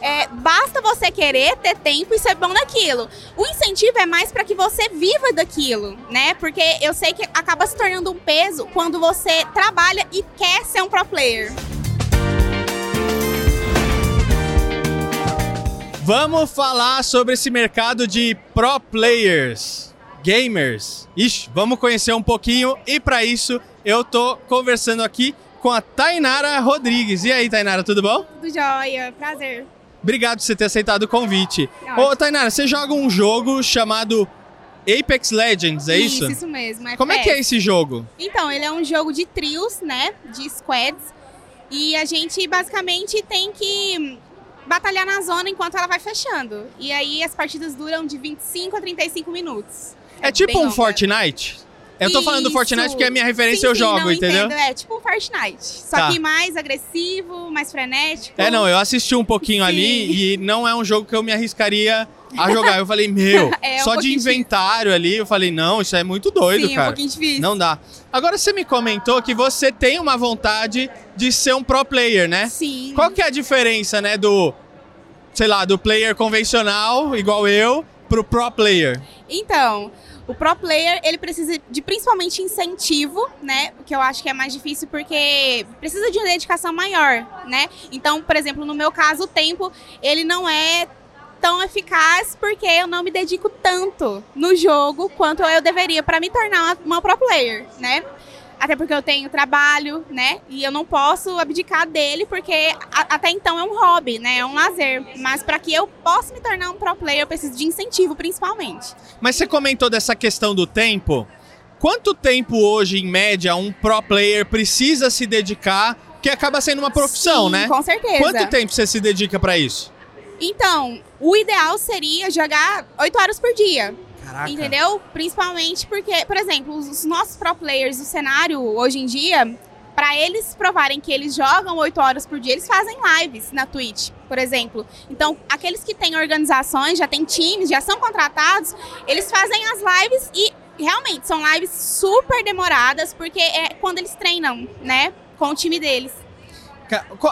é, basta você querer ter tempo e ser bom naquilo. O incentivo é mais para que você viva daquilo, né? Porque eu sei que acaba se tornando um peso quando você trabalha e quer ser um pro player. Vamos falar sobre esse mercado de pro players, gamers. Ixi, vamos conhecer um pouquinho e para isso eu tô conversando aqui com a Tainara Rodrigues. E aí, Tainara, tudo bom? Tudo jóia, prazer. Obrigado por você ter aceitado o convite. Ô, Tainara, você joga um jogo chamado Apex Legends, é isso? Isso, isso mesmo. É Como é que é esse jogo? Então, ele é um jogo de trios, né? De squads. E a gente basicamente tem que batalhar na zona enquanto ela vai fechando. E aí as partidas duram de 25 a 35 minutos. É, tipo um Fortnite? Eu tô falando do Fortnite porque é a minha referência sim, eu sim, jogo, não, entendeu? Entendo. É tipo um Fortnite. Só Tá. que mais agressivo, mais frenético. É, não, eu assisti um pouquinho Sim. ali e não é um jogo que eu me arriscaria a jogar. Eu falei, meu, É um só de pouquinho inventário ali, eu falei, não, isso é muito doido, Sim, um cara. pouquinho difícil. Não dá. Agora você me comentou que você tem uma vontade de ser um pro player, né? Sim. Qual que é a diferença, né, do, sei lá, do player convencional, igual eu, pro pro player? Então, o pro player, ele precisa de principalmente incentivo, né? O que eu acho que é mais difícil porque precisa de uma dedicação maior, né? Então, por exemplo, no meu caso, o tempo, ele não é tão eficaz porque eu não me dedico tanto no jogo quanto eu deveria para me tornar uma, uma pro player, né? Até porque eu tenho trabalho, né? E eu não posso abdicar dele porque a- até então é um hobby, né? É um lazer. Mas para que eu possa me tornar um pro player, eu preciso de incentivo, principalmente. Mas você comentou dessa questão do tempo. Quanto tempo hoje, em média, um pro player precisa se dedicar, que acaba sendo uma profissão, Sim, né? Com certeza. Quanto tempo você se dedica pra isso? Então, o ideal seria jogar 8 horas por dia. Caraca. Entendeu? Principalmente porque, por exemplo, os os nossos pro players do cenário hoje em dia, para eles provarem que eles jogam 8 horas por dia, eles fazem lives na Twitch, por exemplo. Então, aqueles que têm organizações, já têm times, já são contratados, eles fazem as lives e realmente são lives super demoradas, porque é quando eles treinam, né? Com o time deles.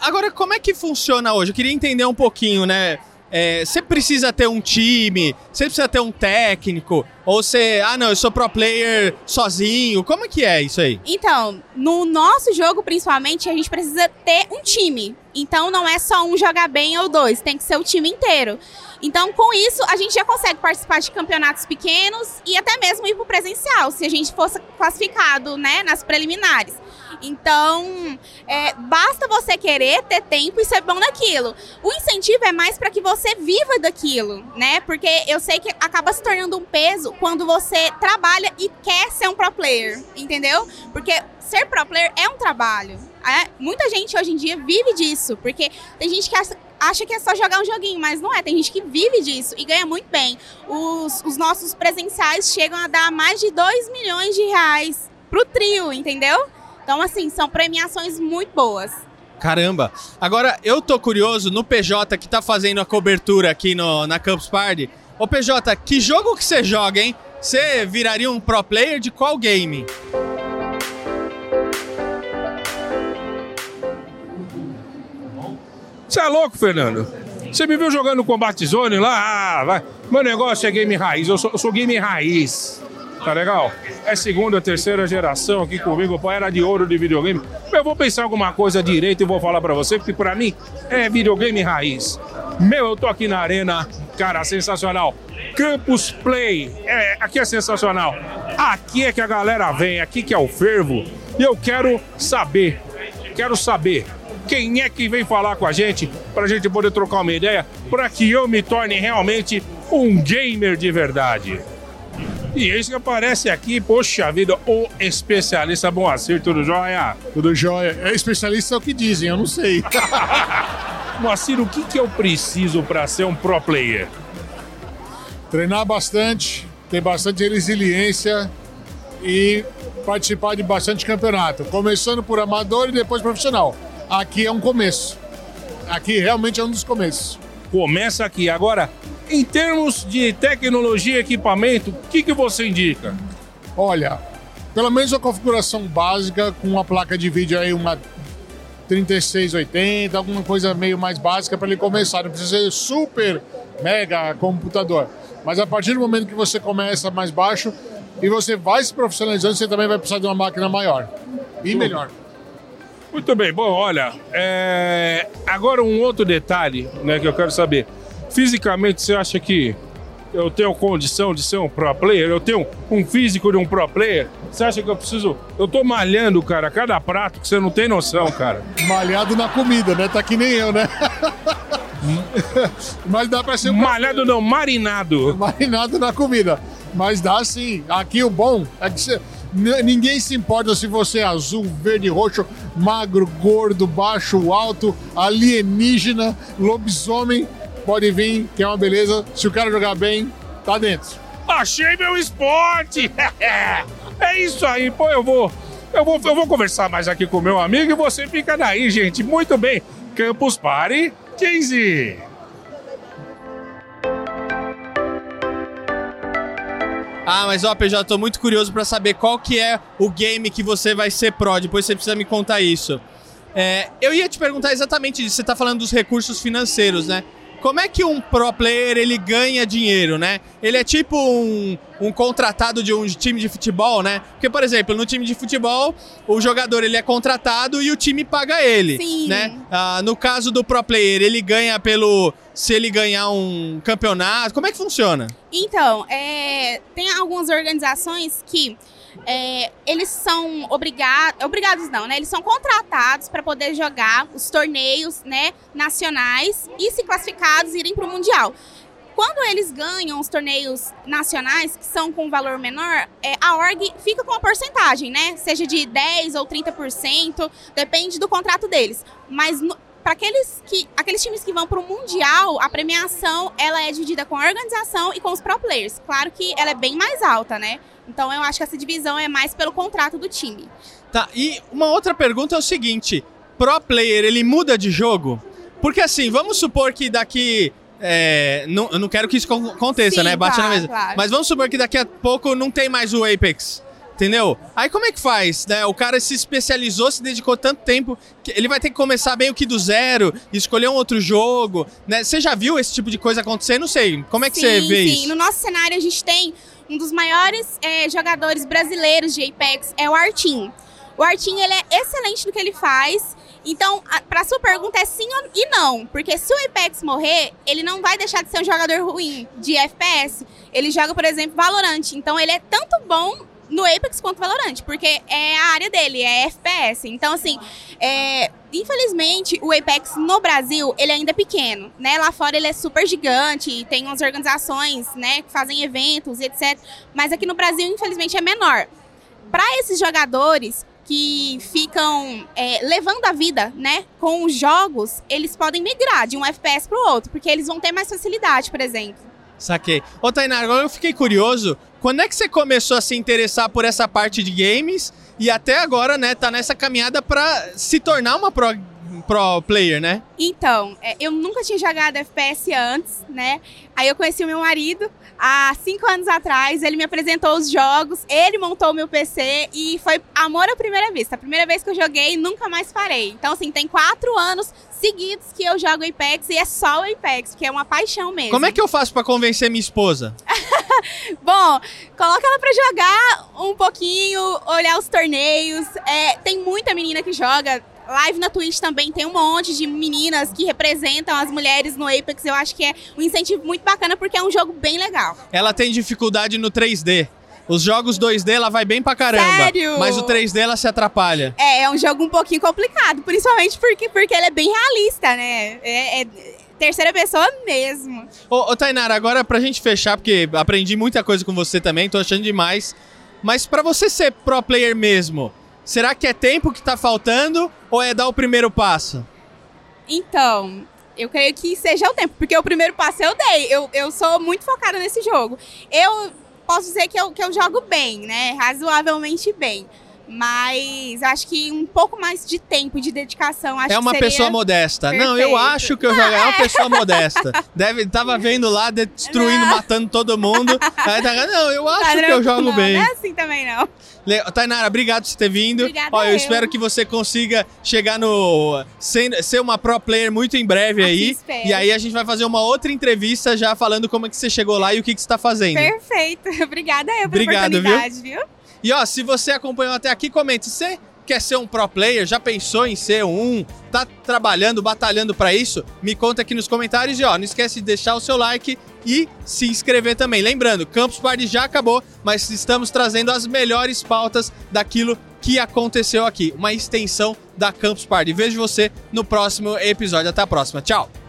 Agora, como é que funciona hoje? Eu queria entender um pouquinho, né? É, Você precisa ter um time, você precisa ter um técnico, ou você, ah não, eu sou pro player sozinho. Como é que é isso aí? Então, no nosso jogo, principalmente, a gente precisa ter um time. Então, não é só um jogar bem ou dois, tem que ser o time inteiro. Então, com isso, a gente já consegue participar de campeonatos pequenos e até mesmo ir pro presencial, se a gente fosse classificado, né, nas preliminares. Então, é, basta você querer ter tempo e ser bom naquilo. O incentivo é mais para que você viva daquilo, né? Porque eu sei que acaba se tornando um peso quando você trabalha e quer ser um pro player, entendeu? Porque ser pro player é um trabalho. é? Muita gente hoje em dia vive disso, porque tem gente que acha, que é só jogar um joguinho, mas não é. Tem gente que vive disso e ganha muito bem. Os, os nossos presenciais chegam a dar mais de 2 milhões de reais pro trio, entendeu? Então, assim, são premiações muito boas. Caramba. Agora, eu tô curioso no PJ que tá fazendo a cobertura aqui no, na Campus Party. Ô PJ, que jogo que você joga, hein? Você viraria um pro player de qual game? Você é louco, Fernando? Você me viu jogando Combat Zone lá? Ah, vai. Meu negócio é game raiz, eu sou, eu sou game raiz. Tá legal? É segunda, terceira geração aqui comigo, pô, era de ouro de videogame. Eu vou pensar alguma coisa direito e vou falar pra você, porque pra mim é videogame raiz. Meu, eu tô aqui na arena, cara, sensacional. Campus Play, é, aqui é sensacional. Aqui é que a galera vem, aqui que é o fervo. E eu quero saber, quero saber quem é que vem falar com a gente pra gente poder trocar uma ideia, para que eu me torne realmente um gamer de verdade. E esse que aparece aqui, poxa vida, o especialista Moacir, tudo jóia? Tudo jóia. É especialista é o que dizem, eu não sei. Moacir, o que, que eu preciso para ser um pro player? Treinar bastante, ter bastante resiliência e participar de bastante campeonato. Começando por amador e depois profissional. Aqui é um começo. Aqui realmente é um dos começos. Começa aqui. Agora, em termos de tecnologia e equipamento, o que, que você indica? Olha, pelo menos a configuração básica com uma placa de vídeo aí, uma 3680, alguma coisa meio mais básica para ele começar. Não precisa ser super mega computador. Mas a partir do momento que você começa mais baixo e você vai se profissionalizando, você também vai precisar de uma máquina maior e melhor. Muito bem, bom, olha, é... agora um outro detalhe né, que eu quero saber. Fisicamente, você acha que eu tenho condição de ser um pro player? Eu tenho um físico de um pro player? Você acha que eu preciso. Eu tô malhando, cara, cada prato que você não tem noção, cara. Malhado na comida, né? Tá que nem eu, né? Mas dá pra ser um Malhado não, marinado. Marinado na comida. Mas dá sim. Aqui o bom é que você, ninguém se importa se você é azul, verde, roxo, magro, gordo, baixo, alto, alienígena, lobisomem. Pode vir, que é uma beleza. Se o cara jogar bem, tá dentro. Achei meu esporte! é isso aí, pô, eu vou. Eu vou, eu vou conversar mais aqui com meu amigo e você fica daí, gente. Muito bem. Campus Party 15. Ah, mas ó, PJ, tô muito curioso para saber qual que é o game que você vai ser pro. Depois você precisa me contar isso. É, eu ia te perguntar exatamente isso. Você tá falando dos recursos financeiros, né? Como é que um pro player ele ganha dinheiro, né? Ele é tipo um, um contratado de um time de futebol, né? Porque, por exemplo, no time de futebol, o jogador ele é contratado e o time paga ele, Sim. né? Ah, no caso do pro player, ele ganha pelo se ele ganhar um campeonato. Como é que funciona? Então, é, tem algumas organizações que é, eles são obrigados, obrigados não, né? Eles são contratados para poder jogar os torneios, né, nacionais e se classificados irem para o mundial. Quando eles ganham os torneios nacionais, que são com valor menor, é, a org fica com uma porcentagem, né? Seja de 10 ou 30%, depende do contrato deles. Mas para aqueles que aqueles times que vão para o mundial, a premiação ela é dividida com a organização e com os pro players. Claro que ela é bem mais alta, né? Então eu acho que essa divisão é mais pelo contrato do time. Tá, e uma outra pergunta é o seguinte: pro player ele muda de jogo? Porque assim, vamos supor que daqui. É, não, eu não quero que isso aconteça, Sim, né? Bate claro, na mesa. claro. Mas vamos supor que daqui a pouco não tem mais o Apex. Entendeu? Aí como é que faz? Né? O cara se especializou, se dedicou tanto tempo, que ele vai ter que começar meio que do zero, escolher um outro jogo. Né? Você já viu esse tipo de coisa acontecer? Não sei. Como é que sim, você vê sim. isso? No nosso cenário, a gente tem um dos maiores é, jogadores brasileiros de Apex, é o Artin. O Artin, ele é excelente no que ele faz. Então, a, pra sua pergunta é sim e não. Porque se o Apex morrer, ele não vai deixar de ser um jogador ruim de FPS. Ele joga, por exemplo, Valorant. Então, ele é tanto bom no Apex quanto Valorant, porque é a área dele, é FPS. Então, assim, é, infelizmente, o Apex no Brasil, ele ainda é pequeno, né? Lá fora ele é super gigante, tem umas organizações, né, que fazem eventos etc. Mas aqui no Brasil, infelizmente, é menor. Para esses jogadores que ficam é, levando a vida, né, com os jogos, eles podem migrar de um FPS para o outro, porque eles vão ter mais facilidade, por exemplo. Saquei. Ô, Tainá, agora eu fiquei curioso. Quando é que você começou a se interessar por essa parte de games e até agora, né, tá nessa caminhada pra se tornar uma pro, pro player, né? Então, é, eu nunca tinha jogado FPS antes, né? Aí eu conheci o meu marido há cinco anos atrás, ele me apresentou os jogos, ele montou o meu PC e foi amor à primeira vista. A primeira vez que eu joguei, nunca mais parei. Então, assim, tem quatro anos seguidos que eu jogo Apex e é só o Apex, que é uma paixão mesmo. Como é que eu faço pra convencer minha esposa? Bom, coloca ela pra jogar um pouquinho, olhar os torneios. É, tem muita menina que joga. Live na Twitch também tem um monte de meninas que representam as mulheres no Apex. Eu acho que é um incentivo muito bacana porque é um jogo bem legal. Ela tem dificuldade no 3D. Os jogos 2D ela vai bem pra caramba. Sério? Mas o 3D ela se atrapalha. É, é um jogo um pouquinho complicado, principalmente porque, porque ele é bem realista, né? É, é terceira pessoa mesmo. Ô, ô Tainara, agora pra gente fechar, porque aprendi muita coisa com você também, tô achando demais. Mas pra você ser pro player mesmo, será que é tempo que tá faltando ou é dar o primeiro passo? Então, eu creio que seja o tempo, porque o primeiro passo eu dei. Eu, eu sou muito focada nesse jogo. Eu posso dizer que eu, que eu jogo bem, né? Razoavelmente bem. Mas acho que um pouco mais de tempo, de dedicação, acho É uma pessoa modesta. Não, eu perfeito. acho que eu jogo. É uma pessoa modesta. Deve, tava vendo lá, destruindo, matando todo mundo. Aí tá, não, eu acho Tá que eu jogo não, bem. Não é assim também, não. Tainara, obrigado por você ter vindo. Obrigada Ó, eu eu. espero que você consiga chegar no. Ser, ser uma pro player muito em breve Assim aí. espero. E aí a gente vai fazer uma outra entrevista já falando como é que você chegou lá e o que, que você tá fazendo. Perfeito. Obrigada eu pela Obrigado, viu? oportunidade, viu? E ó, se você acompanhou até aqui, comente. Você quer ser um pro player? Já pensou em ser um? Tá trabalhando, batalhando pra isso? Me conta aqui nos comentários e ó, não esquece de deixar o seu like e se inscrever também. Lembrando, Campus Party já acabou, mas estamos trazendo as melhores pautas daquilo que aconteceu aqui. Uma extensão da Campus Party. Vejo você no próximo episódio. Até a próxima. Tchau!